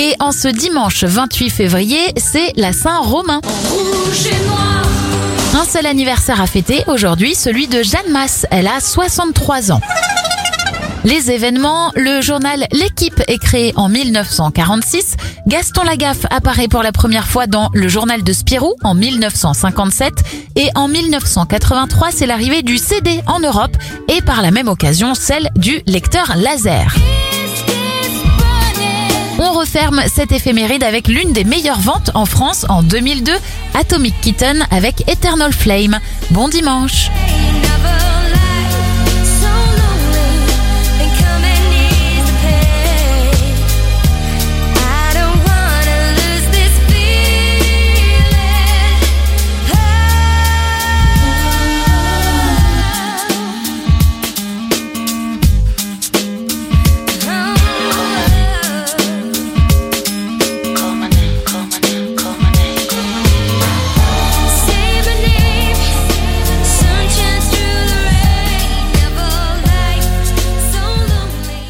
Et en ce dimanche 28 février, c'est la Saint-Romain. Un seul anniversaire à fêter aujourd'hui, celui de Jeanne Masse. Elle a 63 ans. Les événements, le journal L'équipe est créé en 1946. Gaston Lagaffe apparaît pour la première fois dans le journal de Spirou en 1957. Et en 1983, c'est l'arrivée du CD en Europe et par la même occasion celle du lecteur laser. On referme cette éphéméride avec l'une des meilleures ventes en France en 2002, Atomic Kitten avec Eternal Flame. Bon dimanche